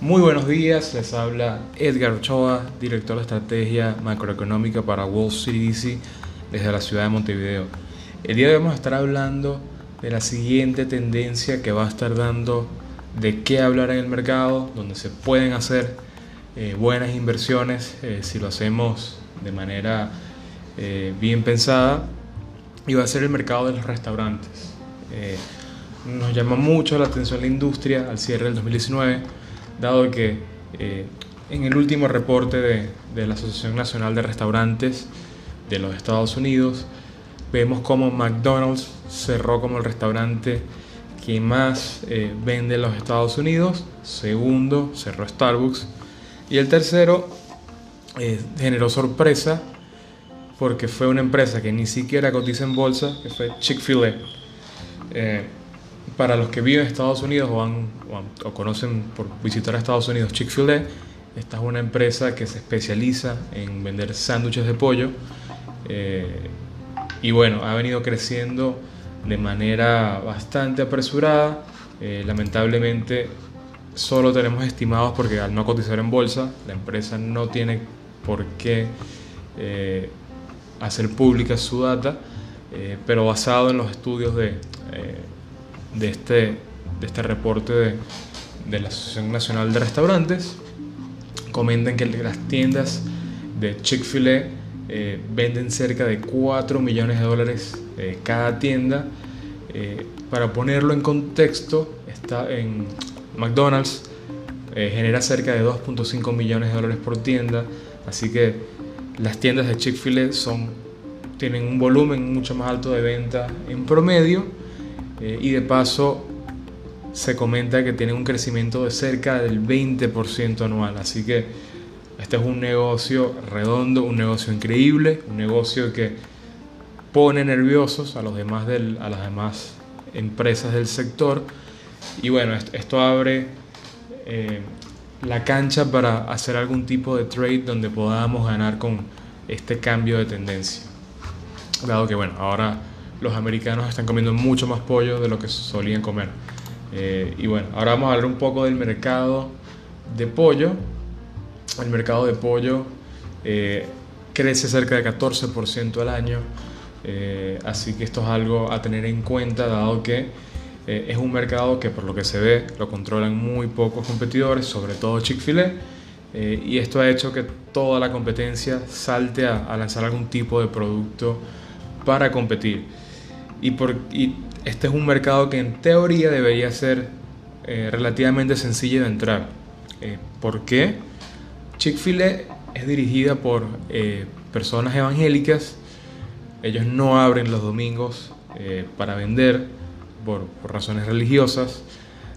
Muy buenos días, les habla Edgar Ochoa, director de estrategia macroeconómica para Wall Street DC desde la ciudad de Montevideo. El día de hoy vamos a estar hablando de la siguiente tendencia que va a estar dando de qué hablar en el mercado, donde se pueden hacer eh, buenas inversiones eh, si lo hacemos de manera eh, bien pensada, y va a ser el mercado de los restaurantes. nos llama mucho la atención la industria al cierre del 2019 dado que eh, en el último reporte de, la Asociación Nacional de Restaurantes de los Estados Unidos, vemos como McDonald's cerró como el restaurante que más eh, vende en los Estados Unidos, segundo cerró Starbucks y el tercero eh, generó sorpresa porque fue una empresa que ni siquiera cotiza en bolsa, que fue Chick-fil-A para los que viven en Estados Unidos o, conocen por visitar a Estados Unidos Chick-fil-A, esta es una empresa que se especializa en vender sándwiches de pollo eh, y bueno, ha venido creciendo de manera bastante apresurada. Eh, lamentablemente solo tenemos estimados porque al no cotizar en bolsa, la empresa no tiene por qué eh, hacer pública su data, pero basado en los estudios de de este, de este reporte de, de la Asociación Nacional de Restaurantes, comentan que las tiendas de Chick-fil-A eh, venden cerca de 4 millones de dólares eh, cada tienda. Eh, para ponerlo en contexto, está en McDonald's genera cerca de 2.5 millones de dólares por tienda, así que las tiendas de Chick-fil-A tienen un volumen mucho más alto de venta en promedio eh, y de paso se comenta que tiene un crecimiento de cerca del 20% anual. Así que este es un negocio redondo, un negocio increíble, un negocio que pone nerviosos a, los demás del, a las demás empresas del sector. Y bueno, esto, abre eh, la cancha para hacer algún tipo de trade donde podamos ganar con este cambio de tendencia. Dado que bueno, ahora los americanos están comiendo mucho más pollo de lo que solían comer. Eh, y bueno, ahora vamos a hablar un poco del mercado de pollo. El mercado de pollo eh, crece cerca de 14% al año, eh, así que esto es algo a tener en cuenta dado que es un mercado que por lo que se ve lo controlan muy pocos competidores, sobre todo Chick-fil-A, y esto ha hecho que toda la competencia salte a lanzar algún tipo de producto para competir. Y, por, este es un mercado que en teoría debería ser eh, relativamente sencillo de entrar. Eh, ¿Por qué? Chick-fil-A es dirigida por eh, personas evangélicas. Ellos no abren los domingos para vender por, razones religiosas.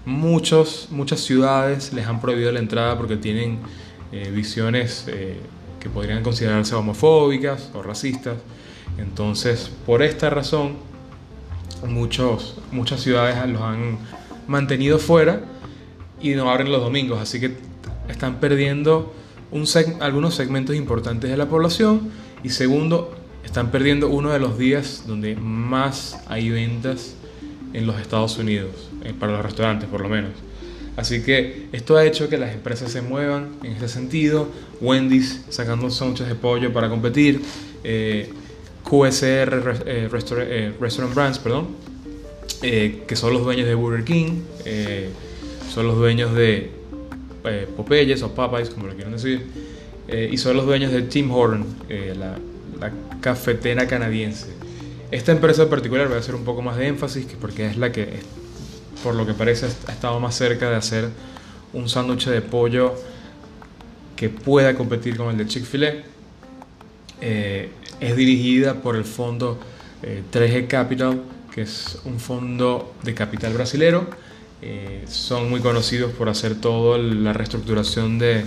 Muchos, muchas ciudades les han prohibido la entrada porque tienen visiones que podrían considerarse homofóbicas o racistas. Entonces, por esta razón, muchos, muchas ciudades los han mantenido fuera y no abren los domingos, así que están perdiendo un algunos segmentos importantes de la población y segundo, están perdiendo uno de los días donde más hay ventas en los Estados Unidos, eh, para los restaurantes por lo menos. Así que esto ha hecho que las empresas se muevan en ese sentido. Wendy's sacando sándwiches de pollo para competir. Eh, QSR eh, eh, Restaurant Brands, perdón, eh, que son los dueños de Burger King, son los dueños de Popeyes o Popeyes, como lo quieran decir, y son los dueños de Tim Horton, la, la, cafetera canadiense. Esta empresa en particular voy a hacer un poco más de énfasis porque es la que, por lo que parece, ha estado más cerca de hacer un sándwich de pollo que pueda competir con el de Chick-fil-A. Es dirigida por el fondo 3G eh, Capital, que es un fondo de capital brasilero. Eh, son muy conocidos por hacer toda la reestructuración de,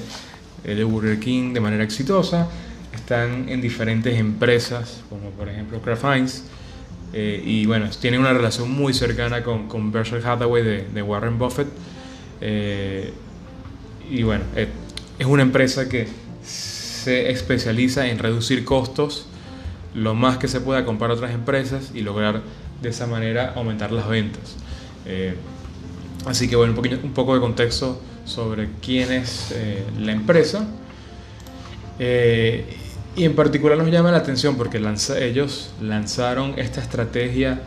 eh, de Burger King de manera exitosa. Están en diferentes empresas, como por ejemplo Kraft Heinz. y bueno, tienen una relación muy cercana con, con Berkshire Hathaway de, Warren Buffett. y bueno, es una empresa que se especializa en reducir costos lo más que se pueda comprar otras empresas y lograr de esa manera aumentar las ventas. Eh, así que bueno, un, poquito, un poco de contexto sobre quién es eh, la empresa. Y en particular nos llama la atención porque ellos lanzaron esta estrategia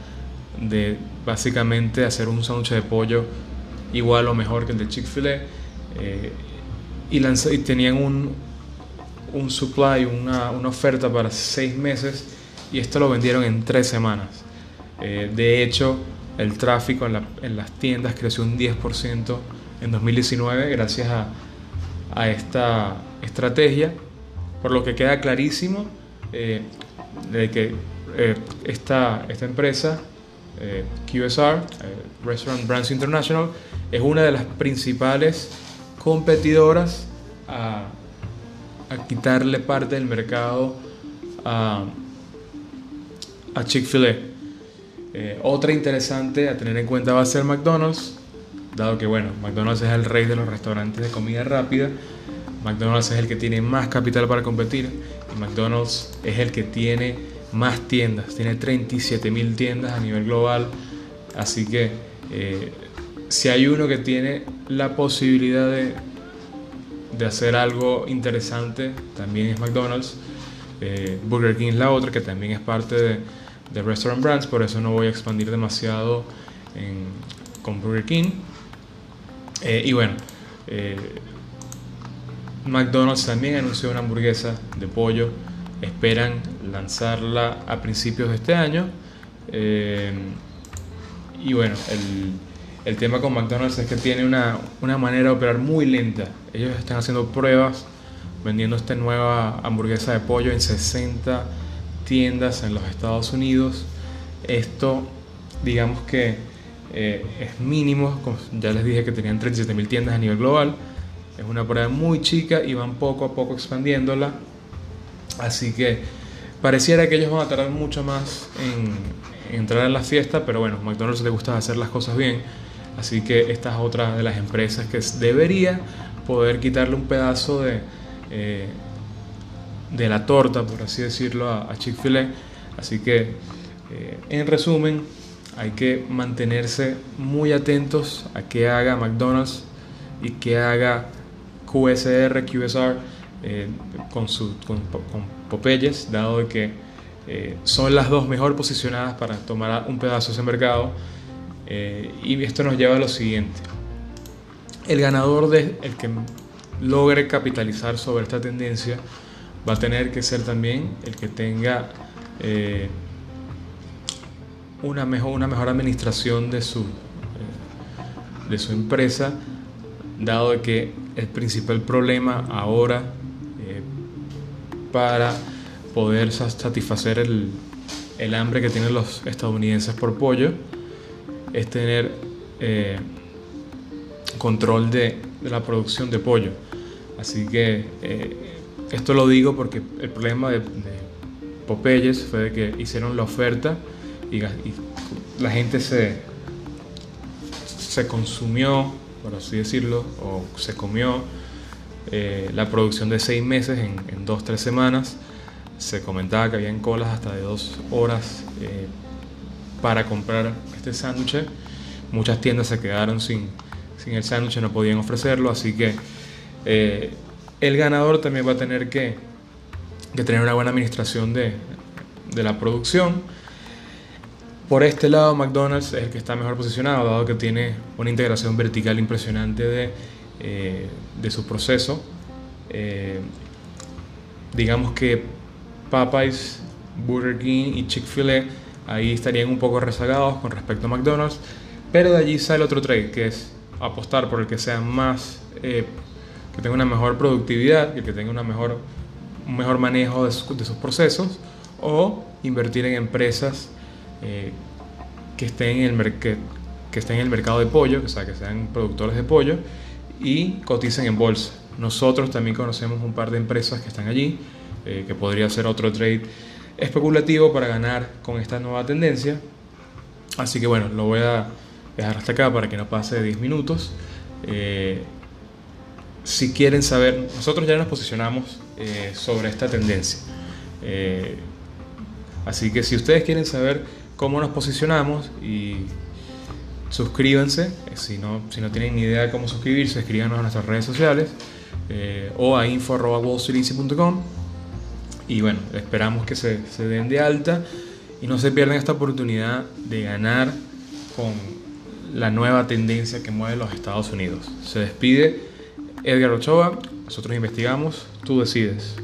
de básicamente hacer un sándwich de pollo igual o mejor que el de Chick-fil-A y, y tenían un, un supply, una, una, oferta para seis meses y esto lo vendieron en tres semanas. Eh, de hecho, el tráfico en, la, en, las tiendas creció un 10% en 2019 gracias a, a, esta estrategia, por lo que queda clarísimo eh, de que eh, esta, esta empresa, QSR, Restaurant Brands International, es una de las principales competidoras a, a quitarle parte del mercado a, a Chick-fil-A. Eh, otra interesante a tener en cuenta va a ser McDonald's, dado que bueno, McDonald's es el rey de los restaurantes de comida rápida, McDonald's es el que tiene más capital para competir y McDonald's es el que tiene más tiendas, tiene 37 mil tiendas a nivel global, así que eh, si hay uno que tiene la posibilidad de de hacer algo interesante también es McDonald's. Eh, Burger King es la otra que también es parte de, de, Restaurant Brands, por eso no voy a expandir demasiado con Burger King. Eh, y bueno, McDonald's también anunció una hamburguesa de pollo. Esperan lanzarla a principios de este año. y bueno, el, tema con McDonald's es que tiene una, manera de operar muy lenta. Ellos están haciendo pruebas vendiendo esta nueva hamburguesa de pollo en 60 tiendas en los Estados Unidos. Esto, digamos que eh, es mínimo, ya les dije que tenían 37 mil tiendas a nivel global. Es una prueba muy chica y van poco a poco expandiéndola. Así que pareciera que ellos van a tardar mucho más en, en entrar en la fiesta, pero bueno, McDonald's le gusta hacer las cosas bien. Así que esta es otra de las empresas que debería poder quitarle un pedazo de, eh, de la torta, por así decirlo, a, Chick-fil-A. Así que, eh, en resumen, hay que mantenerse muy atentos a qué haga McDonald's y qué haga QSR, QSR eh, con, su, con, Popeyes, dado que son las dos mejor posicionadas para tomar un pedazo de ese mercado eh, y esto nos lleva a lo siguiente. El ganador, de, el que logre capitalizar sobre esta tendencia, va a tener que ser también el que tenga eh, una, mejor, una mejor administración de su, eh, de su empresa, dado que el principal problema ahora para poder satisfacer el, el hambre que tienen los estadounidenses por pollo es tener eh, control de, la producción de pollo. Así que eh, esto lo digo porque el problema de, Popeyes fue de que hicieron la oferta y, la gente se, se consumió, por así decirlo, o se comió eh, la producción de seis meses en, en dos, tres semanas. Se comentaba que habían colas hasta de dos horas para comprar este sándwich. Muchas tiendas se quedaron sin, sin el sándwich, no podían ofrecerlo, así que eh, el ganador también va a tener que, que tener una buena administración de, de, la producción. Por este lado, McDonald's es el que está mejor posicionado, dado que tiene una integración vertical impresionante de, eh, de su proceso. Eh, digamos que Popeyes, Burger King y Chick-fil-A ahí estarían un poco rezagados con respecto a McDonald's, pero de allí sale otro trade, que es apostar por el que sea más, eh, que tenga una mejor productividad, que tenga una mejor, un mejor manejo de, sus procesos, o invertir en empresas eh, que, estén en el que, estén en el mercado de pollo, o sea, que sean productores de pollo, y coticen en bolsa. Nosotros también conocemos un par de empresas que están allí, eh, que podría ser otro trade especulativo para ganar con esta nueva tendencia. Así que bueno, lo voy a dejar hasta acá para que no pase de 10 minutos. Eh, si quieren saber, nosotros ya nos posicionamos sobre esta tendencia. Así que si ustedes quieren saber cómo nos posicionamos y suscríbanse. Si no, si no tienen ni idea de cómo suscribirse, escríbanos a nuestras redes sociales eh, o a info.wallstreeteasy.com y bueno, esperamos que se, se den de alta y no se pierdan esta oportunidad de ganar con la nueva tendencia que mueve los Estados Unidos. Se despide Edgar Ochoa, nosotros investigamos, tú decides.